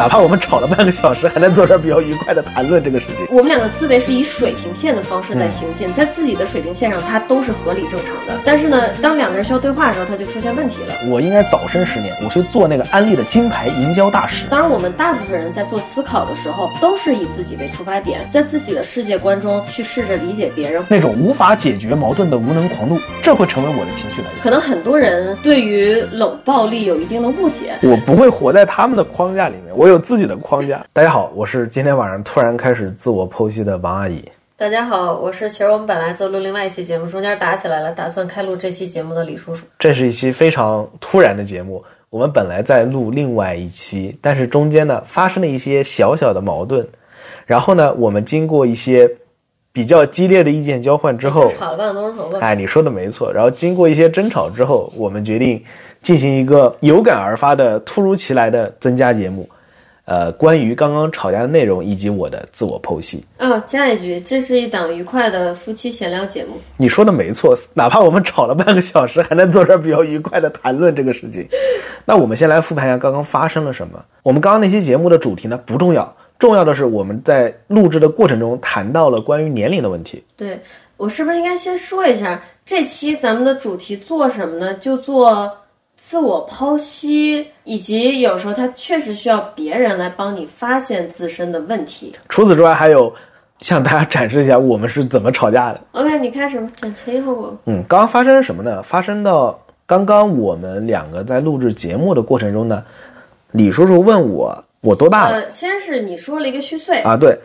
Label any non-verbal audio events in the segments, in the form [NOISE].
哪怕我们吵了半个小时，还能坐这儿比较愉快的谈论这个事情。我们两个思维是以水平线的方式在行进，在自己的水平线上，它都是合理正常的。但是呢，当两个人需要对话的时候，它就出现问题了。我应该早生十年，我去做那个安利的金牌营销大使。当然，我们大部分人在做思考的时候，都是以自己为出发点，在自己的世界观中去试着理解别人。那种无法解决矛盾的无能狂怒，这会成为我的情绪来源。可能很多人对于冷暴力有一定的误解。我不会活在他们的框架里面，我有自己的框架。大家好，我是今天晚上突然开始自我剖析的王阿姨。大家好，我是其实我们本来在录另外一期节目，中间打起来了，打算开录这期节目的李叔叔。这是一期非常突然的节目，我们本来在录另外一期，但是中间呢发生了一些小小的矛盾，然后呢，我们经过一些比较激烈的意见交换之后，吵了半个多钟头吧。哎，你说的没错。然后经过一些争吵之后，我们决定进行一个有感而发的、突如其来的增加节目。呃，关于刚刚吵架的内容以及我的自我剖析。哦，加一句，这是一档愉快的夫妻闲聊节目。你说的没错，哪怕我们吵了半个小时，还能坐这儿比较愉快的谈论这个事情。[LAUGHS] 那我们先来复盘一下刚刚发生了什么。我们刚刚那期节目的主题呢不重要，重要的是我们在录制的过程中谈到了关于年龄的问题。对我是不是应该先说一下，这期咱们的主题做什么呢？就做。自我剖析，以及有时候他确实需要别人来帮你发现自身的问题。除此之外，还有向大家展示一下我们是怎么吵架的。OK，你开始吧，讲前因后果。嗯，刚刚发生了什么呢？发生到刚刚我们两个在录制节目的过程中呢，李叔叔问我我多大了？呃，先是你说了一个虚岁啊，对，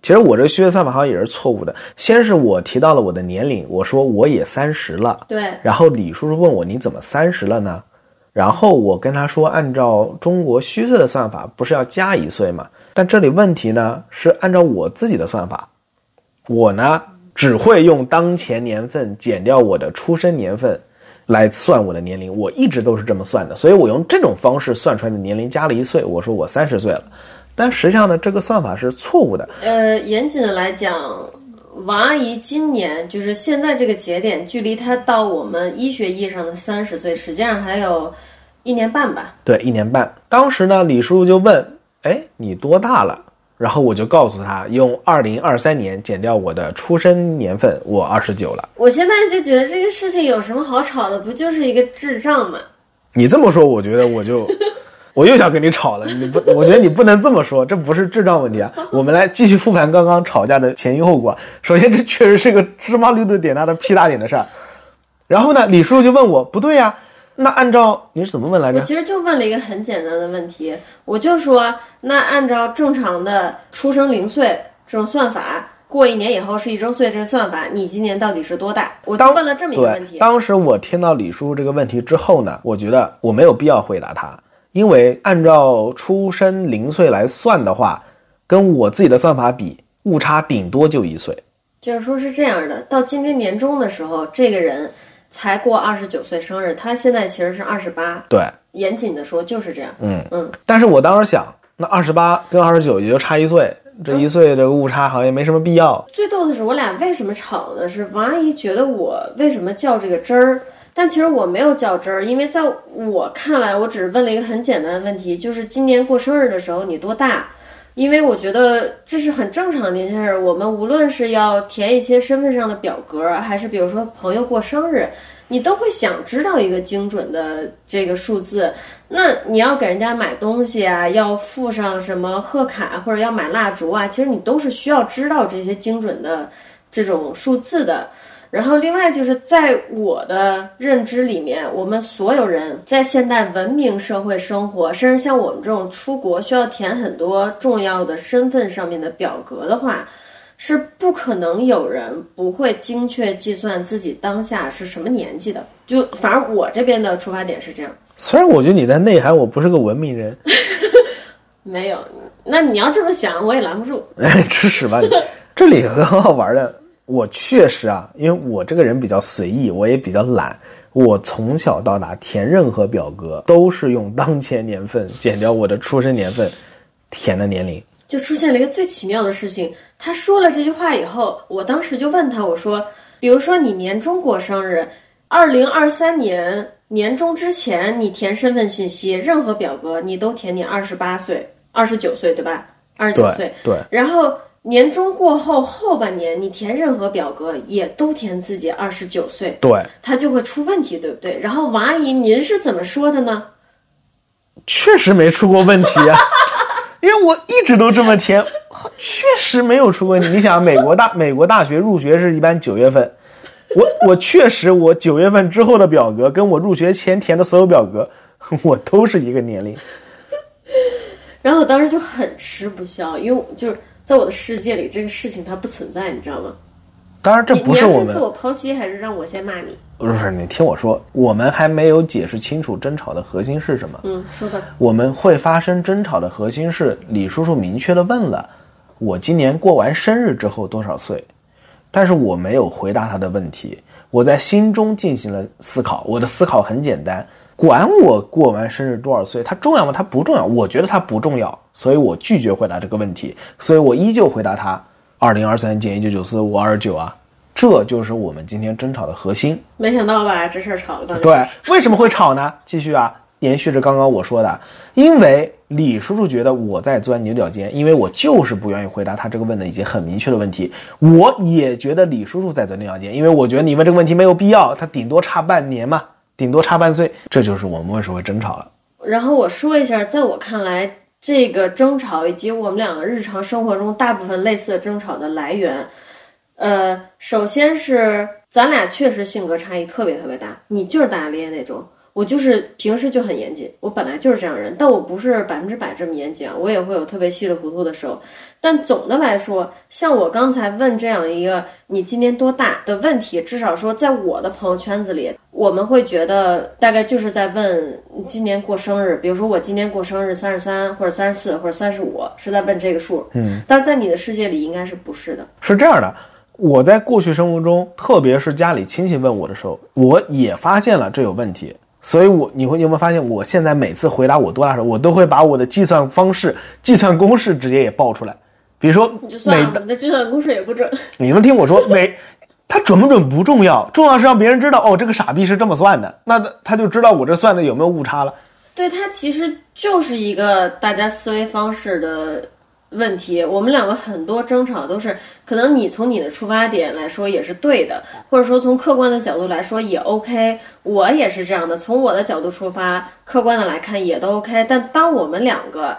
其实我这个虚岁算法好像也是错误的。先是我提到了我的年龄，我说我也三十了。对，然后李叔叔问我你怎么三十了呢？然后我跟他说，按照中国虚岁的算法，不是要加一岁吗？但这里问题呢是按照我自己的算法，我呢只会用当前年份减掉我的出生年份来算我的年龄，我一直都是这么算的，所以我用这种方式算出来的年龄加了一岁，我说我三十岁了，但实际上呢，这个算法是错误的。呃，严谨的来讲，王阿姨今年就是现在这个节点，距离她到我们医学意义上的三十岁，实际上还有。一年半吧，对，一年半。当时呢，李叔叔就问：“哎，你多大了？”然后我就告诉他，用二零二三年减掉我的出生年份，我二十九了。我现在就觉得这个事情有什么好吵的？不就是一个智障吗？你这么说，我觉得我就我又想跟你吵了。你不，[LAUGHS] 我觉得你不能这么说，这不是智障问题啊。[LAUGHS] 我们来继续复盘刚刚吵架的前因后果。首先，这确实是个芝麻绿豆点大的屁大点的事儿。然后呢，李叔叔就问我：“不对呀。”那按照你是怎么问来着？我其实就问了一个很简单的问题，我就说，那按照正常的出生零岁这种算法，过一年以后是一周岁这个算法，你今年到底是多大？我问了这么一个问题。当时我听到李叔叔这个问题之后呢，我觉得我没有必要回答他，因为按照出生零岁来算的话，跟我自己的算法比，误差顶多就一岁。就是说是这样的，到今年年中的时候，这个人。才过二十九岁生日，他现在其实是二十八。对，严谨的说就是这样。嗯嗯。但是我当时想，那二十八跟二十九也就差一岁，这一岁这个误差好像也没什么必要。最逗的是，我俩为什么吵呢？是王阿姨觉得我为什么较这个真儿，但其实我没有较真儿，因为在我看来，我只是问了一个很简单的问题，就是今年过生日的时候你多大？因为我觉得这是很正常的一件事。我们无论是要填一些身份上的表格，还是比如说朋友过生日，你都会想知道一个精准的这个数字。那你要给人家买东西啊，要附上什么贺卡，或者要买蜡烛啊，其实你都是需要知道这些精准的这种数字的。然后，另外就是在我的认知里面，我们所有人在现代文明社会生活，甚至像我们这种出国需要填很多重要的身份上面的表格的话，是不可能有人不会精确计算自己当下是什么年纪的。就反正我这边的出发点是这样。虽然我觉得你在内涵我不是个文明人，[LAUGHS] 没有，那你要这么想，我也拦不住。哎，吃屎吧你！这里有个很好玩的。我确实啊，因为我这个人比较随意，我也比较懒。我从小到大填任何表格都是用当前年份减掉我的出生年份，填的年龄。就出现了一个最奇妙的事情，他说了这句话以后，我当时就问他，我说，比如说你年中过生日，二零二三年年中之前你填身份信息，任何表格你都填你二十八岁。二十九岁，对吧？二十九岁对，对，然后年终过后后半年，你填任何表格也都填自己二十九岁，对，它就会出问题，对不对？然后王阿姨，您是怎么说的呢？确实没出过问题啊，[LAUGHS] 因为我一直都这么填，确实没有出过问题。你想，美国大 [LAUGHS] 美国大学入学是一般九月份，我我确实我九月份之后的表格跟我入学前填的所有表格，[LAUGHS] 我都是一个年龄。然后我当时就很吃不消，因为就是在我的世界里，这个事情它不存在，你知道吗？当然，这不是我们自我剖析，还是让我先骂你？不是你听我说，我们还没有解释清楚争吵的核心是什么。嗯，说吧。我们会发生争吵的核心是李叔叔明确的问了我今年过完生日之后多少岁，但是我没有回答他的问题。我在心中进行了思考，我的思考很简单，管我过完生日多少岁，它重要吗？它不重要，我觉得它不重要，所以我拒绝回答这个问题，所以我依旧回答他二零二三减一九九四五二九啊，这就是我们今天争吵的核心。没想到吧，这事儿吵了。对，为什么会吵呢？继续啊，延续着刚刚我说的，因为李叔叔觉得我在钻牛角尖，因为我就是不愿意回答他这个问的已经很明确的问题。我也觉得李叔叔在钻牛角尖，因为我觉得你问这个问题没有必要，他顶多差半年嘛，顶多差半岁，这就是我们为什么会争吵了。然后我说一下，在我看来，这个争吵以及我们两个日常生活中大部分类似的争吵的来源，呃，首先是咱俩确实性格差异特别特别大，你就是大大咧咧那种，我就是平时就很严谨，我本来就是这样人，但我不是百分之百这么严谨啊，我也会有特别稀里糊涂的时候。但总的来说，像我刚才问这样一个“你今年多大”的问题，至少说在我的朋友圈子里，我们会觉得大概就是在问你今年过生日，比如说我今年过生日三十三或者三十四或者三十五，是在问这个数。嗯，但是在你的世界里应该是不是的。是这样的，我在过去生活中，特别是家里亲戚问我的时候，我也发现了这有问题。所以我，你会你有没有发现，我现在每次回答我多大的时候，我都会把我的计算方式、计算公式直接也报出来。比如说，你就算每的计算公式也不准。你们听我说，每它准不准不重要，重要是让别人知道哦，这个傻逼是这么算的，那他他就知道我这算的有没有误差了。对，它其实就是一个大家思维方式的问题。我们两个很多争吵都是，可能你从你的出发点来说也是对的，或者说从客观的角度来说也 OK。我也是这样的，从我的角度出发，客观的来看也都 OK。但当我们两个，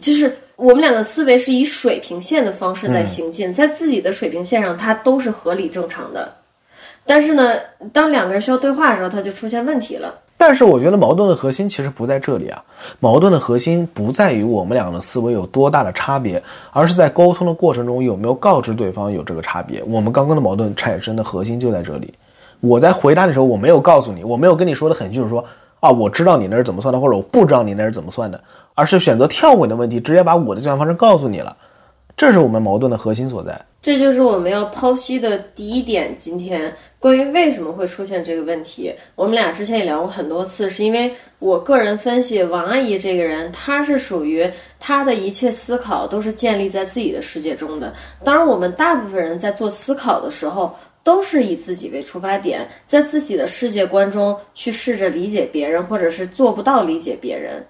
就是我们两个思维是以水平线的方式在行进，在自己的水平线上，它都是合理正常的。但是呢，当两个人需要对话的时候，它就出现问题了。但是我觉得矛盾的核心其实不在这里啊，矛盾的核心不在于我们两个的思维有多大的差别，而是在沟通的过程中有没有告知对方有这个差别。我们刚刚的矛盾产生的核心就在这里。我在回答的时候，我没有告诉你，我没有跟你说的很清楚说啊，我知道你那是怎么算的，或者我不知道你那是怎么算的，而是选择跳过你的问题，直接把我的计算方式告诉你了。这是我们矛盾的核心所在。这就是我们要剖析的第一点。今天关于为什么会出现这个问题，我们俩之前也聊过很多次，是因为我个人分析王阿姨这个人，她是属于她的一切思考都是建立在自己的世界中的。当然，我们大部分人在做思考的时候，都是以自己为出发点，在自己的世界观中去试着理解别人，或者是做不到理解别人。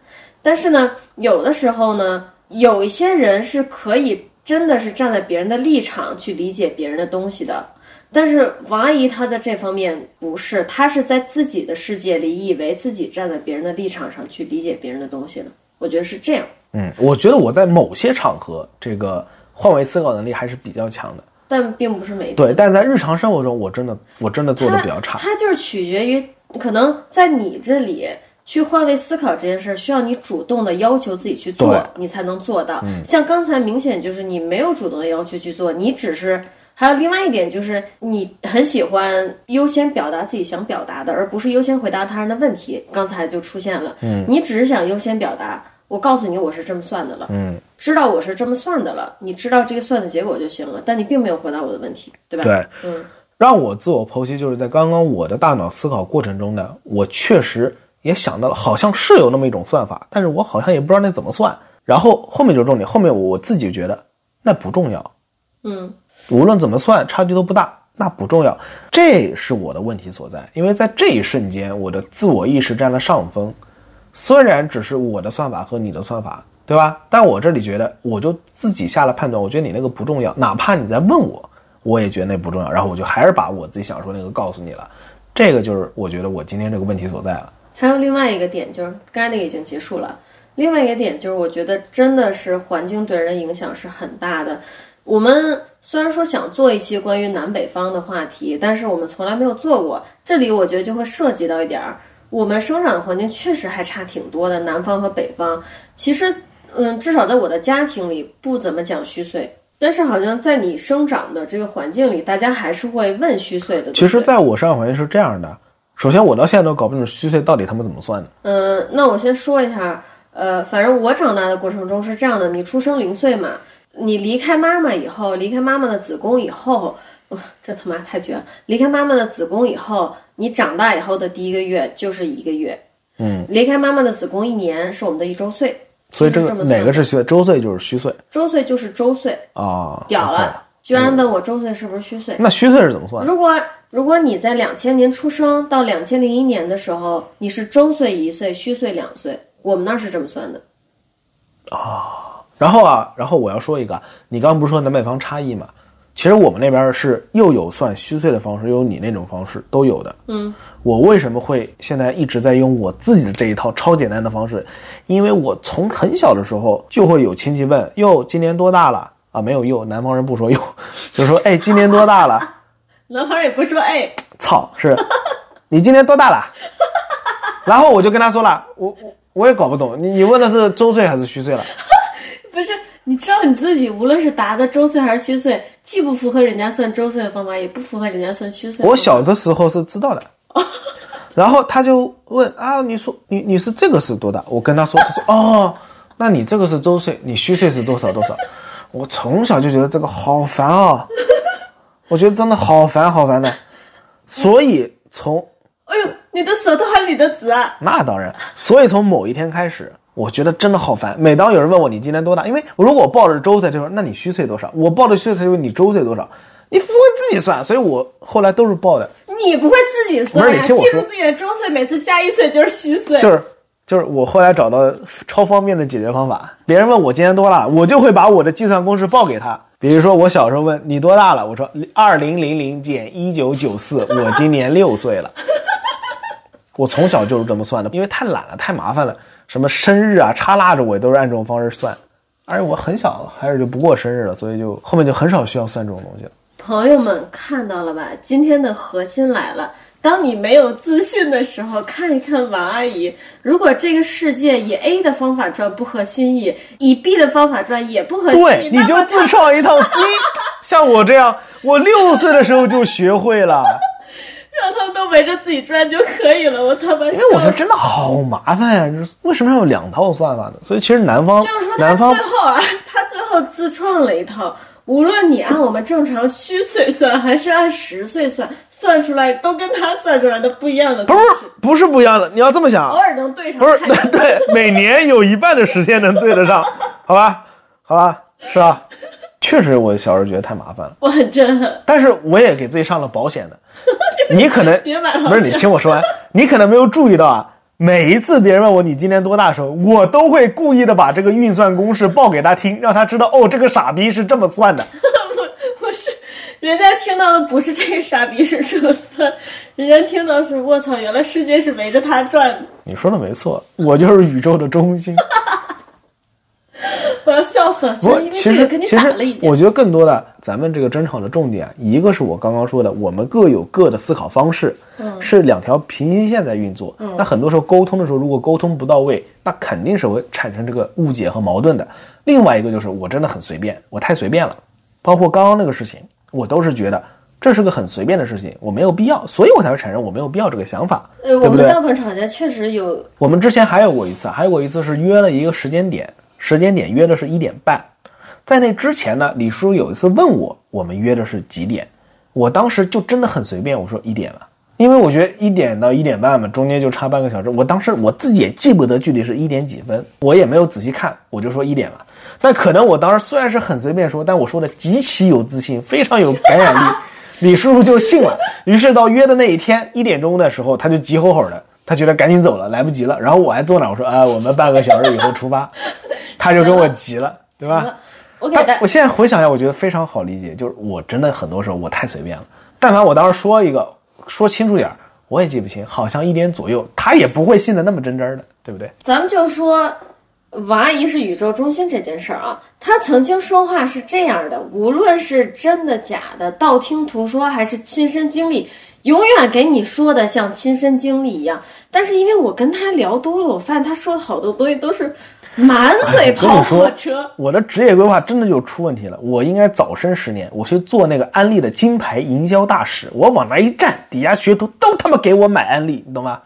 但是呢，有的时候呢，有一些人是可以。真的是站在别人的立场去理解别人的东西的，但是王阿姨她在这方面不是，她是在自己的世界里，以为自己站在别人的立场上去理解别人的东西的。我觉得是这样。嗯，我觉得我在某些场合，这个换位思考能力还是比较强的。但并不是每次。对，但在日常生活中，我真的我真的做的比较差。它就是取决于，可能在你这里。去换位思考这件事儿，需要你主动的要求自己去做，你才能做到。像刚才明显就是你没有主动的要求去做，你只是还有另外一点就是你很喜欢优先表达自己想表达的，而不是优先回答他人的问题。刚才就出现了，嗯，你只是想优先表达，我告诉你我是这么算的了，嗯，知道我是这么算的了，你知道这个算的结果就行了，但你并没有回答我的问题，对吧？对，嗯，让我自我剖析就是在刚刚我的大脑思考过程中呢，我确实。也想到了，好像是有那么一种算法，但是我好像也不知道那怎么算。然后后面就是重点，后面我我自己觉得那不重要，嗯，无论怎么算，差距都不大，那不重要。这是我的问题所在，因为在这一瞬间，我的自我意识占了上风。虽然只是我的算法和你的算法对吧？但我这里觉得，我就自己下了判断，我觉得你那个不重要，哪怕你在问我，我也觉得那不重要，然后我就还是把我自己想说那个告诉你了。这个就是我觉得我今天这个问题所在了。还有另外一个点，就是刚才那个已经结束了。另外一个点就是，我觉得真的是环境对人的影响是很大的。我们虽然说想做一期关于南北方的话题，但是我们从来没有做过。这里我觉得就会涉及到一点儿，我们生长的环境确实还差挺多的，南方和北方。其实，嗯，至少在我的家庭里不怎么讲虚岁，但是好像在你生长的这个环境里，大家还是会问虚岁的。其实，在我生长环境是这样的，首先我到现在都搞不清楚虚岁到底他们怎么算的。嗯，那我先说一下，呃，反正我长大的过程中是这样的，你出生零岁嘛。你离开妈妈以后，离开妈妈的子宫以后，哇，[LAUGHS] 这他妈太绝了！离开妈妈的子宫以后，你长大以后的第一个月就是一个月，嗯，离开妈妈的子宫一年是我们的一周岁，所以这个哪个是虚？周岁就是虚岁，周岁就是周岁啊！屌了，居然问我周岁是不是虚岁？那虚岁是怎么算？如果如果你在两千年出生到两千零一年的时候，你是周岁一岁，虚岁两岁，我们那儿是这么算的，啊。然后啊，然后我要说一个，你刚刚不是说南北方差异嘛？其实我们那边是又有算虚岁的方式，又有你那种方式，都有的。嗯，我为什么会现在一直在用我自己的这一套超简单的方式？因为我从很小的时候就会有亲戚问：“哟，今年多大了？”啊，没有“哟”，南方人不说“哟”，[LAUGHS] 就说：“哎，今年多大了？”南方人也不说“哎”，操，是，[LAUGHS] 你今年多大了？[LAUGHS] 然后我就跟他说了，我我我也搞不懂，你你问的是周岁还是虚岁了？[LAUGHS] 不是，你知道你自己无论是答的周岁还是虚岁，既不符合人家算周岁的方法，也不符合人家算虚岁。我小的时候是知道的，然后他就问啊，你说你你是这个是多大？我跟他说，他说哦，那你这个是周岁，你虚岁是多少多少？我从小就觉得这个好烦啊，我觉得真的好烦好烦的，所以从哎呦，你的舌头还理得直啊？那当然，所以从某一天开始。我觉得真的好烦。每当有人问我你今年多大，因为如果我报的是周岁，就说那你虚岁多少？我报着虚岁，他就问你周岁多少？你不会自己算，所以我后来都是报的。你不会自己算呀？记住自己的周岁，每次加一岁就是虚岁。就是就是我后来找到超方便的解决方法。别人问我今年多大，我就会把我的计算公式报给他。比如说我小时候问你多大了，我说二零零零减一九九四，[LAUGHS] 我今年六岁了。我从小就是这么算的，因为太懒了，太麻烦了。什么生日啊，插蜡烛，我也都是按这种方式算。而且我很小，还是就不过生日了，所以就后面就很少需要算这种东西了。朋友们看到了吧？今天的核心来了。当你没有自信的时候，看一看王阿姨。如果这个世界以 A 的方法转不合心意，以 B 的方法转也不合心意，对，你就自创一套 C。[LAUGHS] 像我这样，我六岁的时候就学会了。[LAUGHS] 让他们都围着自己转就可以了，我他妈！因为我觉得真的好麻烦呀，就是为什么要有两套算法呢？所以其实南方就是说，南方最后啊，他最后自创了一套，无论你按我们正常虚岁算还是按实岁算，算出来都跟他算出来的不一样的。不是不是不一样的，你要这么想，偶尔能对上。不是 [LAUGHS] 对，每年有一半的时间能对得上，[LAUGHS] 好吧，好吧，是吧？确实，我小时候觉得太麻烦了，我很震撼。但是我也给自己上了保险的。[LAUGHS] 你可能别买不是你听我说完，你可能没有注意到啊。每一次别人问我你今年多大的时候，我都会故意的把这个运算公式报给他听，让他知道哦，这个傻逼是这么算的。不不是，人家听到的不是这个傻逼是这么算，人家听到是我操，原来世界是围着他转的。你说的没错，我就是宇宙的中心。[LAUGHS] [LAUGHS] 我要笑死了！不，其实其实，我觉得更多的，咱们这个争吵的重点，一个是我刚刚说的，我们各有各的思考方式，是两条平行线在运作。那很多时候沟通的时候，如果沟通不到位，那肯定是会产生这个误解和矛盾的。另外一个就是我真的很随便，我太随便了，包括刚刚那个事情，我都是觉得这是个很随便的事情，我没有必要，所以我才会产生我没有必要这个想法，对不对？我们大部分吵架确实有，我们之前还有过一次，还有过一次是约了一个时间点。时间点约的是一点半，在那之前呢，李叔有一次问我，我们约的是几点？我当时就真的很随便，我说一点了，因为我觉得一点到一点半嘛，中间就差半个小时。我当时我自己也记不得具体是一点几分，我也没有仔细看，我就说一点了。但可能我当时虽然是很随便说，但我说的极其有自信，非常有感染力，[LAUGHS] 李叔叔就信了。于是到约的那一天一点钟的时候，他就急吼吼的他觉得赶紧走了，来不及了。然后我还坐那，我说啊，我们半个小时以后出发，他就跟我急了，对吧？我给他我现在回想一下，我觉得非常好理解，就是我真的很多时候我太随便了。但凡我当时说一个说清楚点儿，我也记不清，好像一点左右，他也不会信的那么真真的，对不对？咱们就说王阿姨是宇宙中心这件事儿啊，她曾经说话是这样的，无论是真的假的、道听途说还是亲身经历，永远给你说的像亲身经历一样。但是因为我跟她聊多了，我发现她说的好多东西都是满嘴跑火车。我的职业规划真的就出问题了。我应该早生十年，我去做那个安利的金牌营销大使。我往那一站，底下学徒都他妈给我买安利，你懂吗？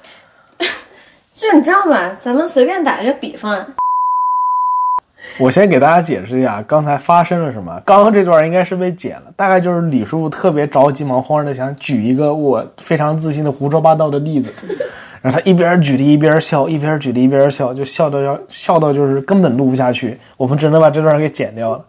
[LAUGHS] 就你知道吗？咱们随便打一个比方，我先给大家解释一下刚才发生了什么。刚刚这段应该是被剪了，大概就是李叔叔特别着急忙慌的想举一个我非常自信的胡说八道的例子，然后他一边举例一边笑，一边举例一边笑，就笑到要笑到就是根本录不下去，我们只能把这段给剪掉了。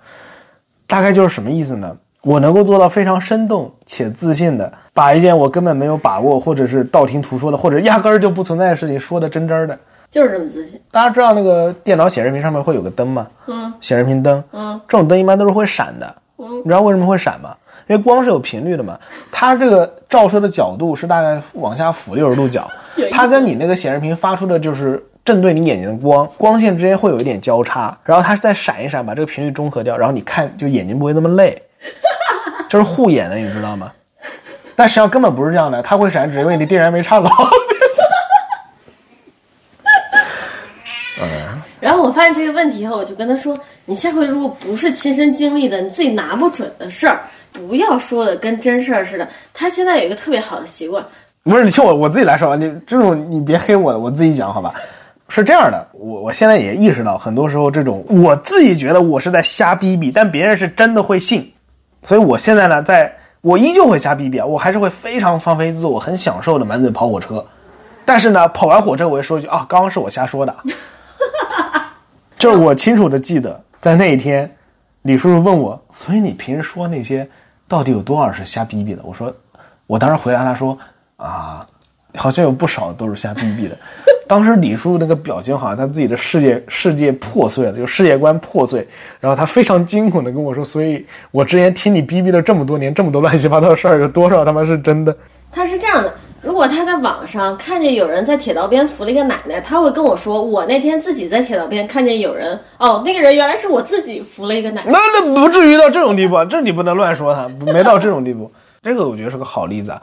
大概就是什么意思呢？我能够做到非常生动且自信的把一件我根本没有把握，或者是道听途说的，或者压根儿就不存在的事情说的真真儿的。就是这么自信。大家知道那个电脑显示屏上面会有个灯吗？嗯，显示屏灯。嗯，这种灯一般都是会闪的。嗯，你知道为什么会闪吗？因为光是有频率的嘛，它这个照射的角度是大概往下俯六十度角，[LAUGHS] 它跟你那个显示屏发出的就是正对你眼睛的光，光线之间会有一点交叉，然后它再闪一闪，把这个频率中和掉，然后你看就眼睛不会那么累，[LAUGHS] 就是护眼的，你知道吗？但实际上根本不是这样的，它会闪，只是因为你电源没插牢。然后我发现这个问题以后，我就跟他说：“你下回如果不是亲身经历的，你自己拿不准的事儿，不要说的跟真事儿似的。”他现在有一个特别好的习惯，不是你听我我自己来说啊，你这种你别黑我，我自己讲好吧。是这样的，我我现在也意识到，很多时候这种我自己觉得我是在瞎逼逼，但别人是真的会信，所以我现在呢，在我依旧会瞎逼逼啊，我还是会非常放飞自我，很享受的满嘴跑火车。但是呢，跑完火车我会说一句啊，刚刚是我瞎说的，就是我清楚的记得，在那一天，李叔叔问我，所以你平时说那些到底有多少是瞎逼逼的？我说，我当时回答他说啊，好像有不少都是瞎逼逼的。[LAUGHS] 当时李叔叔那个表情好像他自己的世界世界破碎了，就世界观破碎，然后他非常惊恐的跟我说，所以我之前听你逼逼了这么多年，这么多乱七八糟的事儿，有多少他妈是真的？他是这样的：如果他在网上看见有人在铁道边扶了一个奶奶，他会跟我说，我那天自己在铁道边看见有人，哦，那个人原来是我自己扶了一个奶奶。那那不至于到这种地步啊，这你不能乱说他，没到这种地步。这个我觉得是个好例子啊。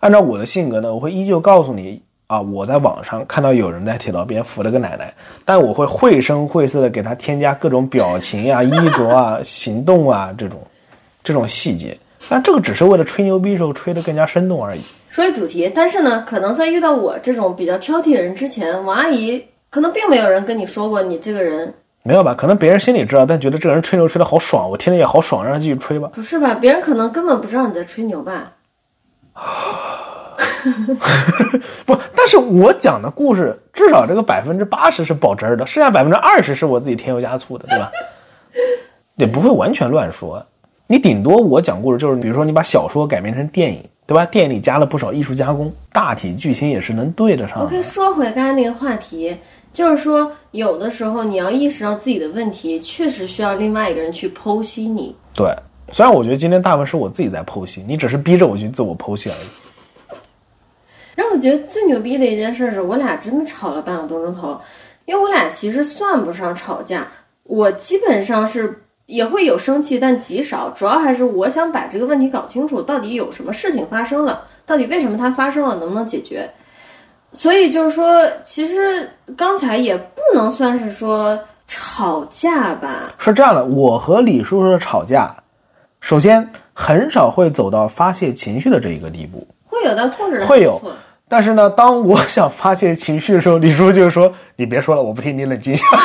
按照我的性格呢，我会依旧告诉你啊，我在网上看到有人在铁道边扶了个奶奶，但我会绘声绘色的给他添加各种表情啊、衣着啊、行动啊这种这种细节。但这个只是为了吹牛逼时候吹得更加生动而已。说回主题，但是呢，可能在遇到我这种比较挑剔的人之前，王阿姨可能并没有人跟你说过你这个人没有吧？可能别人心里知道，但觉得这个人吹牛吹得好爽，我听着也好爽，让他继续吹吧。不是吧？别人可能根本不知道你在吹牛吧？[LAUGHS] 不，但是我讲的故事至少这个百分之八十是保真儿的，剩下百分之二十是我自己添油加醋的，对吧？也不会完全乱说。你顶多我讲故事就是，比如说你把小说改编成电影，对吧？电影里加了不少艺术加工，大体剧情也是能对得上的。OK，说回刚才那个话题，就是说有的时候你要意识到自己的问题，确实需要另外一个人去剖析你。对，虽然我觉得今天大部分是我自己在剖析，你只是逼着我去自我剖析而已。让我觉得最牛逼的一件事是我俩真的吵了半个多钟头，因为我俩其实算不上吵架，我基本上是也会有生气，但极少，主要还是我想把这个问题搞清楚，到底有什么事情发生了，到底为什么它发生了，能不能解决。所以就是说，其实刚才也不能算是说吵架吧，是这样的，我和李叔叔的吵架，首先很少会走到发泄情绪的这一个地步。会有的控制的会有但是呢，当我想发泄情绪的时候，李叔就说：“你别说了，我不听，你冷静一下。[LAUGHS]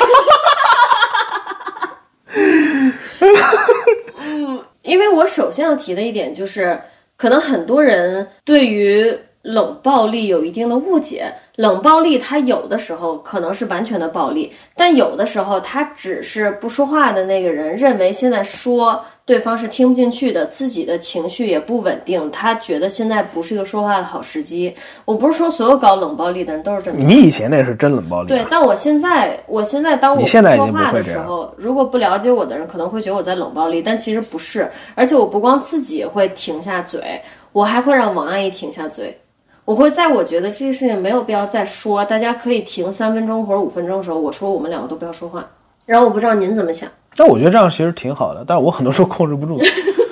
因为我首先要提的一点就是，可能很多人对于冷暴力有一定的误解，冷暴力它有的时候可能是完全的暴力，但有的时候他只是不说话的那个人认为现在说对方是听不进去的，自己的情绪也不稳定，他觉得现在不是一个说话的好时机。我不是说所有搞冷暴力的人都是这么想。你以前那是真冷暴力，对，但我现在，我现在当我说话的时候，如果不了解我的人可能会觉得我在冷暴力，但其实不是。而且我不光自己会停下嘴，我还会让王阿姨停下嘴。我会在我觉得这个事情没有必要再说，大家可以停三分钟或者五分钟的时候，我说我们两个都不要说话。然后我不知道您怎么想，但我觉得这样其实挺好的，但是我很多时候控制不住，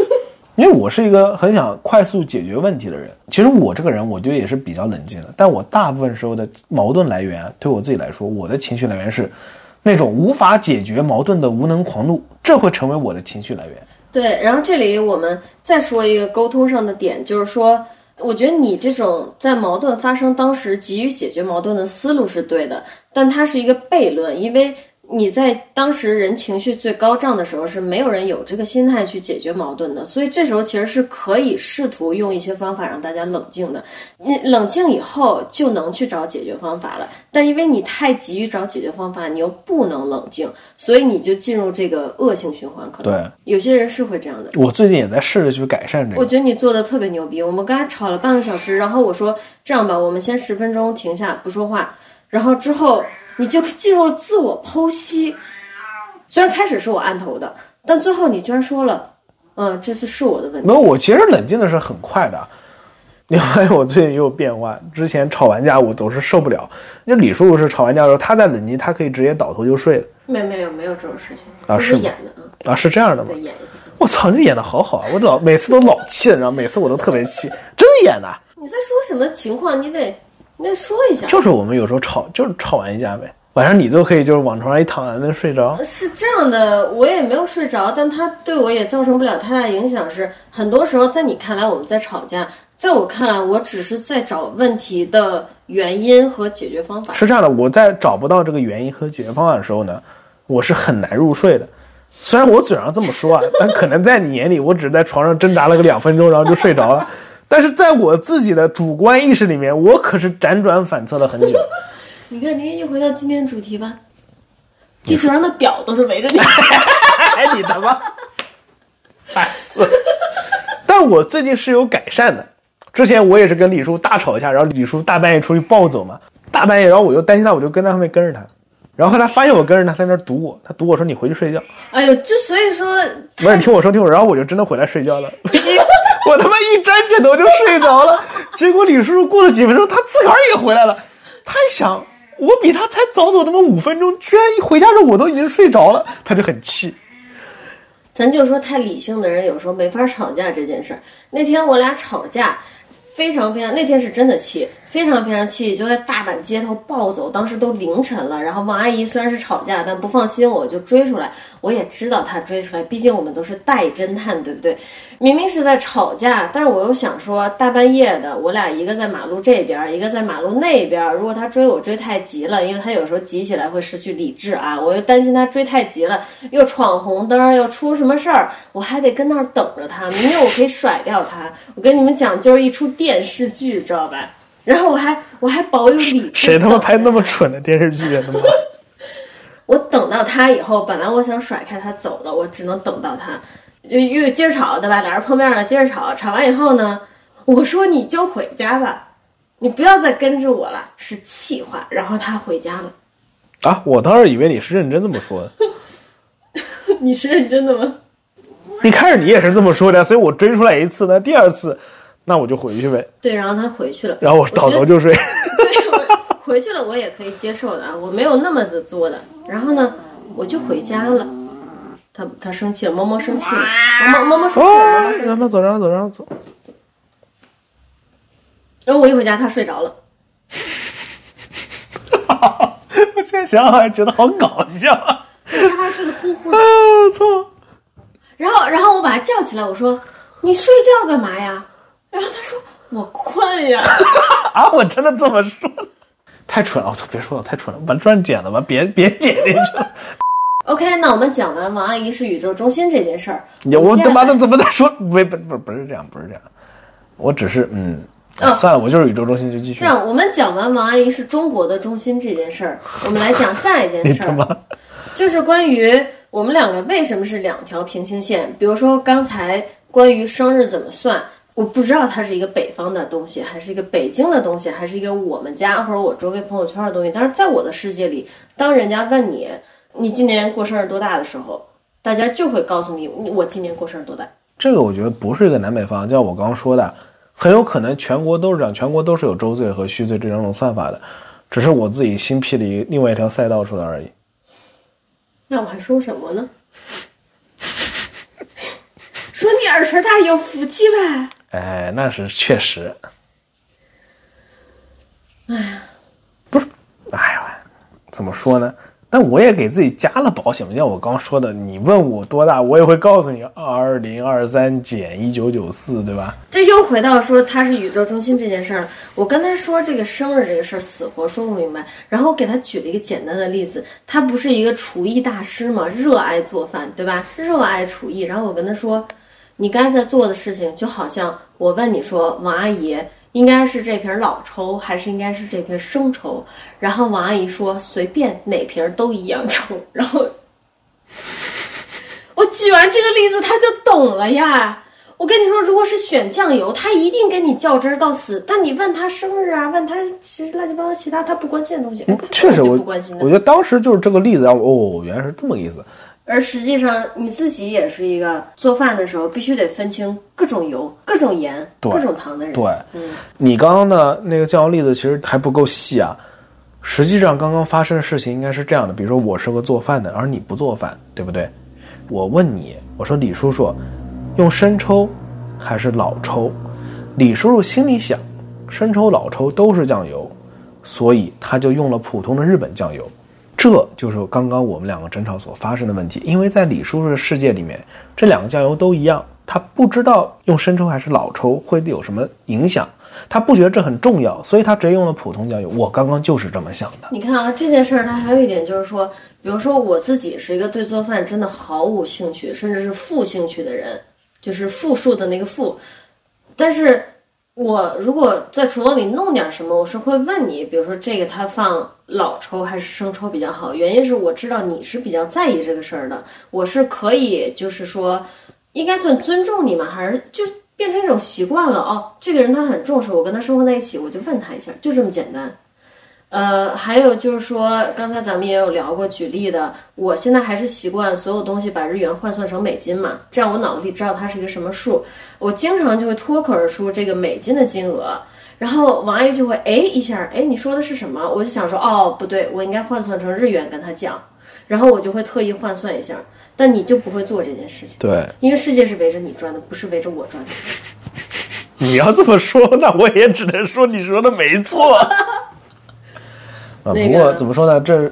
[LAUGHS] 因为我是一个很想快速解决问题的人。其实我这个人，我觉得也是比较冷静的，但我大部分时候的矛盾来源，对我自己来说，我的情绪来源是那种无法解决矛盾的无能狂怒，这会成为我的情绪来源。对，然后这里我们再说一个沟通上的点，就是说，我觉得你这种在矛盾发生当时急于解决矛盾的思路是对的，但它是一个悖论，因为你在当时人情绪最高涨的时候，是没有人有这个心态去解决矛盾的，所以这时候其实是可以试图用一些方法让大家冷静的。你冷静以后就能去找解决方法了，但因为你太急于找解决方法，你又不能冷静，所以你就进入这个恶性循环。可能对有些人是会这样的。我最近也在试着去改善这个。我觉得你做的特别牛逼。我们刚才吵了半个小时，然后我说这样吧，我们先十分钟停下不说话，然后之后你就进入自我剖析。虽然开始是我按头的，但最后你居然说了，嗯，这次是我的问题。没有，我其实冷静的是很快的。你发现我最近也有变化，之前吵完架我总是受不了。那李叔叔是吵完架的时候，他在冷静，他可以直接倒头就睡的没没有没有这种事情，啊是演的啊，啊，是这样的吗。我操，你演的好好啊！我老每次都老气的，你知道，每次我都特别气，真演的。你在说什么情况？你得你得说一下。就是我们有时候吵，就是吵完一架呗，晚上你都可以就是往床上一躺还能睡着。是这样的，我也没有睡着，但他对我也造成不了太大影响。是很多时候在你看来我们在吵架，在我看来我只是在找问题的原因和解决方法。是这样的，我在找不到这个原因和解决方法的时候呢，我是很难入睡的。虽然我嘴上这么说啊，但可能在你眼里，我只是在床上挣扎了个两分钟，然后就睡着了。但是在我自己的主观意识里面，我可是辗转反侧了很久。[LAUGHS] 你看，您又回到今天主题吧，地球上的表都是围着你。哎，[LAUGHS] 你他妈，烦死！但我最近是有改善的。之前我也是跟李叔大吵一架，然后李叔大半夜出去暴走嘛，大半夜，然后我又担心他，我就跟在后面跟着他。然后他发现我跟着他，在那儿堵我，他堵我说你回去睡觉。哎呦，就所以说，不是，你听我说，听我说，然后我就真的回来睡觉了。[LAUGHS] 我他妈一沾枕头就睡着了。结果李叔叔过了几分钟，他自个儿也回来了。他一想，我比他才早走那么五分钟，居然一回家之后我都已经睡着了，他就很气。咱就说太理性的人有时候没法吵架这件事儿。那天我俩吵架，非常非常，那天是真的气，非常非常气，就在大阪街头暴走，当时都凌晨了。然后王阿姨虽然是吵架，但不放心我，就追出来。我也知道她追出来，毕竟我们都是代侦探，对不对？明明是在吵架，但是我又想说，大半夜的，我俩一个在马路这边，一个在马路那边。如果他追我追太急了，因为他有时候急起来会失去理智啊，我又担心他追太急了，又闯红灯，又出什么事儿，我还得跟那儿等着他。明明我可以甩掉他，我跟你们讲，就是一出电视剧，知道吧？然后我还我还保有理智，谁他妈拍那么蠢的电视剧啊？他妈！[LAUGHS] 我等到他以后，本来我想甩开他走了，我只能等到他，就又接着吵，对吧？俩人碰面了，接着吵，吵完以后呢，我说你就回家吧，你不要再跟着我了，是气话。然后他回家了。啊，我当时以为你是认真这么说的。[LAUGHS] 你是认真的吗？[LAUGHS] 一开始你也是这么说的，所以我追出来一次，那第二次，那我就回去呗。对，然后他回去了，然后我倒头就睡。[LAUGHS] 对，我回去了，我也可以接受的，啊，我没有那么的作的。然后呢，我就回家了。他他生气了，猫猫生气了，猫猫猫猫生气了，猫猫哦生，气了。走，让他走，让他走。然后我一回家，他睡着了。[LAUGHS] 我现在想想还觉得好搞笑啊！他还睡得呼呼的。我操！然后，然后我把他叫起来，我说：“你睡觉干嘛呀？”然后他说：“我困呀。[LAUGHS] 啊，我真的这么说的，太蠢了！我操，别说了，太蠢了，把这段剪了吧，别别剪进去了。”OK，那我们讲完王阿姨是宇宙中心这件事儿。你我他妈的怎么在说？不不不不是这样，不是这样。我只是嗯，哦算了，我就是宇宙中心，就继续这。样，我们讲完王阿姨是中国的中心这件事儿，我们来讲下一件 [LAUGHS] 事儿，就是关于我们两个为什么是两条平行线。比如说刚才关于生日怎么算，我不知道它是一个北方的东西，还是一个北京的东西，还是一个我们家或者我周围朋友圈的东西。但是在我的世界里，当人家问你你今年过生日多大的时候，大家就会告诉你你我今年过生日多大。这个我觉得不是一个南北方，就像我刚刚说的，很有可能全国都是这样，全国都是有周岁和虚岁这两种算法的，只是我自己新辟了一另外一条赛道出来而已。那我还说什么呢？[LAUGHS] 说你耳垂大有福气呗。哎，那是确实。哎呀，不是，哎呀，怎么说呢？但我也给自己加了保险就，像我刚说的，你问我多大，我也会告诉你二零二三减一九九四，对吧？这又回到说他是宇宙中心这件事儿，我跟他说这个生日这个事儿死活说不明白，然后我给他举了一个简单的例子，他不是一个厨艺大师嘛，热爱做饭，对吧？热爱厨艺，然后我跟他说，你刚才在做的事情，就好像我问你说，王阿姨应该是这瓶老抽，还是应该是这瓶生抽？然后王阿姨说随便哪瓶都一样抽，然后我举完这个例子他就懂了呀。我跟你说，如果是选酱油，他一定跟你较真儿到死。但你问他生日啊，问他其实乱七八糟其他他不关心的东西，确实我，不关心的我。觉得当时就是这个例子让我哦，原来是这么个意思。而实际上你自己也是一个做饭的时候必须得分清各种油、各种盐、各种糖的人。对，嗯你刚刚的那个酱油例子其实还不够细啊。实际上，刚刚发生的事情应该是这样的：比如说，我是个做饭的，而你不做饭，对不对？我问你，我说李叔叔，用生抽还是老抽？李叔叔心里想，生抽、老抽都是酱油，所以他就用了普通的日本酱油。这就是刚刚我们两个争吵所发生的问题，因为在李叔叔的世界里面，这两个酱油都一样，他不知道用生抽还是老抽会有什么影响，他不觉得这很重要，所以他直接用了普通酱油。我刚刚就是这么想的。你看啊，这件事儿它还有一点就是说，比如说我自己是一个对做饭真的毫无兴趣，甚至是负兴趣的人，就是负数的那个负。但是我如果在厨房里弄点什么，我是会问你，比如说这个它放老抽还是生抽比较好？原因是我知道你是比较在意这个事儿的，我是可以就是说，应该算尊重你嘛，还是就变成一种习惯了哦？这个人他很重视，我跟他生活在一起，我就问他一下，就这么简单。呃，还有就是说，刚才咱们也有聊过举例的，我现在还是习惯所有东西把日元换算成美金嘛，这样我脑子里知道它是一个什么数。我经常就会脱口而出这个美金的金额，然后王阿姨就会哎一下，哎你说的是什么？我就想说哦不对，我应该换算成日元跟他讲，然后我就会特意换算一下，但你就不会做这件事情，对，因为世界是围着你转的，不是围着我转的。你要这么说，那我也只能说你说的没错。[LAUGHS] 啊，那个不过怎么说呢？这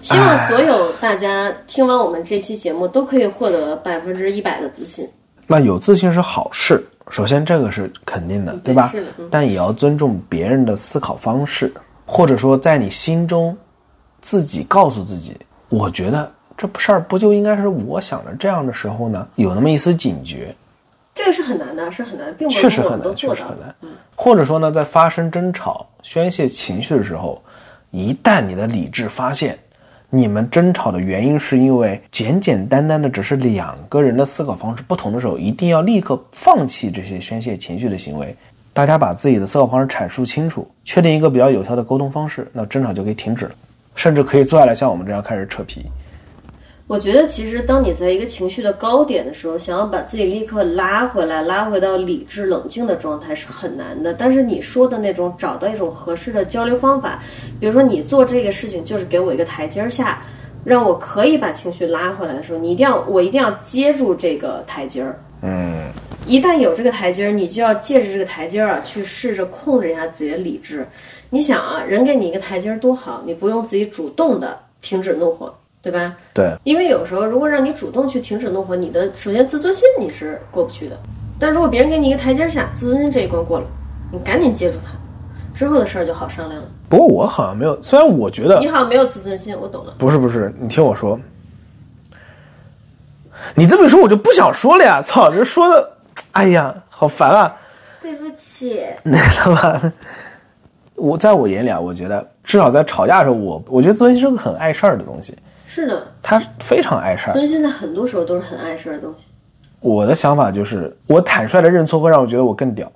希望所有大家听完我们这期节目都可以获得百分之一百的自信。那有自信是好事，首先这个是肯定的，对吧是的嗯？但也要尊重别人的思考方式，或者说在你心中自己告诉自己，我觉得这事儿不就应该是我想的这样的时候呢？有那么一丝警觉，这个是很难的，是很难，并不确实很难，确。实很难。或者说呢，在发生争吵、宣泄情绪的时候，一旦你的理智发现你们争吵的原因是因为简简单单的只是两个人的思考方式不同的时候，一定要立刻放弃这些宣泄情绪的行为。大家把自己的思考方式阐述清楚，确定一个比较有效的沟通方式，那争吵就可以停止了，甚至可以坐下来像我们这样开始扯皮。我觉得其实当你在一个情绪的高点的时候，想要把自己立刻拉回来，拉回到理智冷静的状态是很难的。但是你说的那种找到一种合适的交流方法，比如说你做这个事情就是给我一个台阶儿下，让我可以把情绪拉回来的时候，你一定要我一定要接住这个台阶儿。嗯，一旦有这个台阶儿，你就要借着这个台阶儿啊，去试着控制一下自己的理智。你想啊，人给你一个台阶儿多好，你不用自己主动的停止怒火，对吧？对，因为有时候如果让你主动去停止怒火，你的首先自尊心你是过不去的。但如果别人给你一个台阶下，自尊心这一关过了，你赶紧接住他，之后的事儿就好商量了。不过我好像没有，虽然我觉得你好像没有自尊心，我懂了。不是不是，你听我说，你这么一说我就不想说了呀！操，这说的，哎呀，好烦啊！对不起。那他妈，我在我眼里啊，我觉得至少在吵架的时候，我我觉得自尊心是个很碍事儿的东西，是的，他非常碍事儿。所以现在很多时候都是很碍事儿的东西。我的想法就是，我坦率的认错会让我觉得我更屌。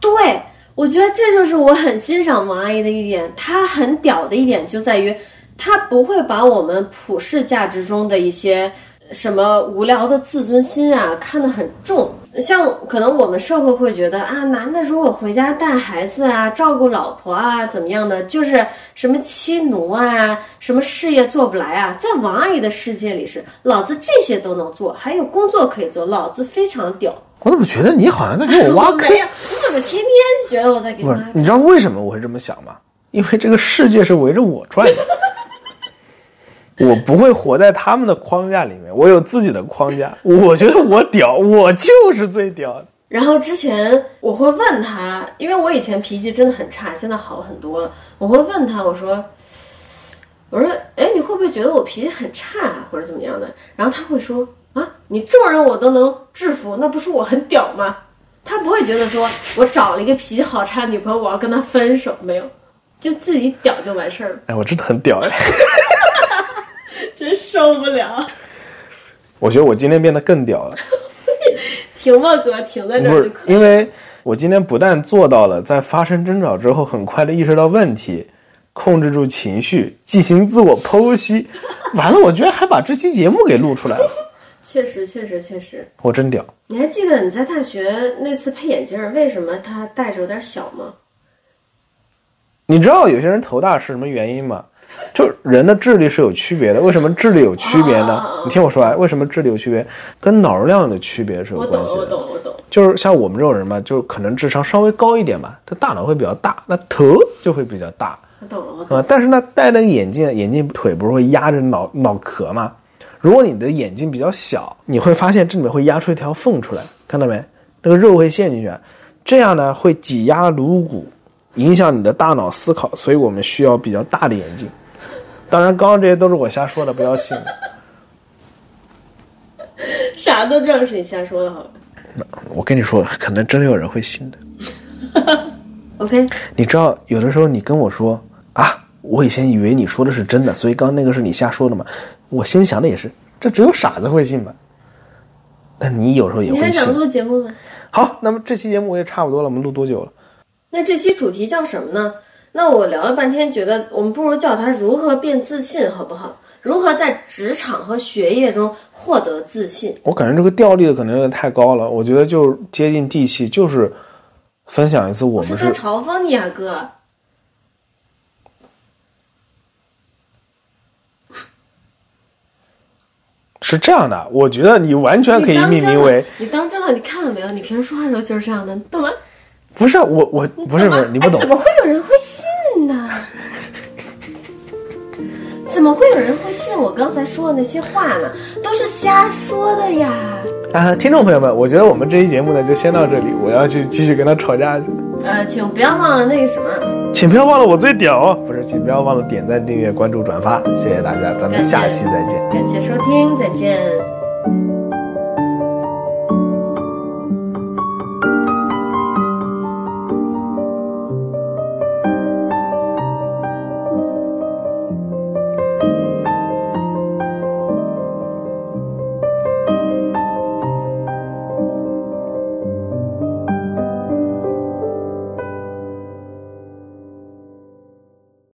对，我觉得这就是我很欣赏王阿姨的一点，她很屌的一点就在于，她不会把我们普世价值中的一些什么无聊的自尊心啊看得很重。像可能我们社会会觉得啊，男的如果回家带孩子啊、照顾老婆啊怎么样的，就是什么妻奴啊、什么事业做不来啊，在王阿姨的世界里是，老子这些都能做，还有工作可以做，老子非常屌。我怎么觉得你好像在给我挖坑？[LAUGHS] 我怎么天天觉得我在给你挖不是，你知道为什么我会这么想吗？因为这个世界是围着我转的，我不会活在他们的框架里面，我有自己的框架。我觉得我屌，我就是最屌的。然后之前我会问他，因为我以前脾气真的很差，现在好很多了。我会问他，我说，我说，哎，你会不会觉得我脾气很差啊，或者怎么样的？然后他会说，啊，你众人我都能制服，那不是我很屌吗？他不会觉得说我找了一个脾气好差的女朋友，我要跟她分手，没有，就自己屌就完事儿了，哎，我真的很屌哎！真受不了。我觉得我今天变得更屌了，[LAUGHS] 停吧，哥，停在这儿。因为我今天不但做到了在发生争吵之后很快的意识到问题，控制住情绪，进行自我剖析，[LAUGHS] 完了，我居然还把这期节目给录出来了，[LAUGHS] 确实，确实，确实。我真屌。你还记得你在大学那次配眼镜儿，为什么他戴着有点小吗？你知道有些人头大是什么原因吗？[LAUGHS] 就人的智力是有区别的。为什么智力有区别呢？你听我说啊，为什么智力有区别？跟脑容量的区别是有关，系的。我懂，我懂。就是像我们这种人嘛，就可能智商稍微高一点嘛，他大脑会比较大，那头就会比较大我懂了，我懂。啊、但是呢，戴那个眼镜，眼镜腿不是会压着脑脑壳吗？如果你的眼睛比较小，你会发现这里面会压出一条缝出来，看到没？那个肉会陷进去，这样呢会挤压颅骨，影响你的大脑思考，所以我们需要比较大的眼镜。当然，刚刚这些都是我瞎说的，不要信。[LAUGHS] 啥都知道是你瞎说的，好吧我跟你说，可能真的有人会信的。[LAUGHS] OK，你知道，有的时候你跟我说啊，我以前以为你说的是真的，所以刚刚那个是你瞎说的嘛。我心想的也是，这只有傻子会信吧？但你有时候也会信你还想。录节目吗？好，那么这期节目也差不多了，我们录多久了？那这期主题叫什么呢？那我聊了半天，觉得我们不如叫他如何变自信，好不好？如何在职场和学业中获得自信？我感觉这个调立的可能有点太高了，我觉得就接近地气，就是分享一次我们是是在嘲讽你啊，哥。[LAUGHS] 是这样的。我觉得你完全可以命名为你当真了？你看了没有？你平时说话的时候就是这样的，你懂吗？不是我我不是不是你不懂哎怎，么会有人会信呢？怎么会有人会信我刚才说的那些话呢？都是瞎说的呀！啊，听众朋友们，我觉得我们这期节目呢就先到这里，我要去继续跟他吵架去了。呃，请不要忘了那个什么，请不要忘了我最屌哦，不是，请不要忘了点赞、订阅、关注、转发，谢谢大家，咱们下期再见。感谢收听，再见。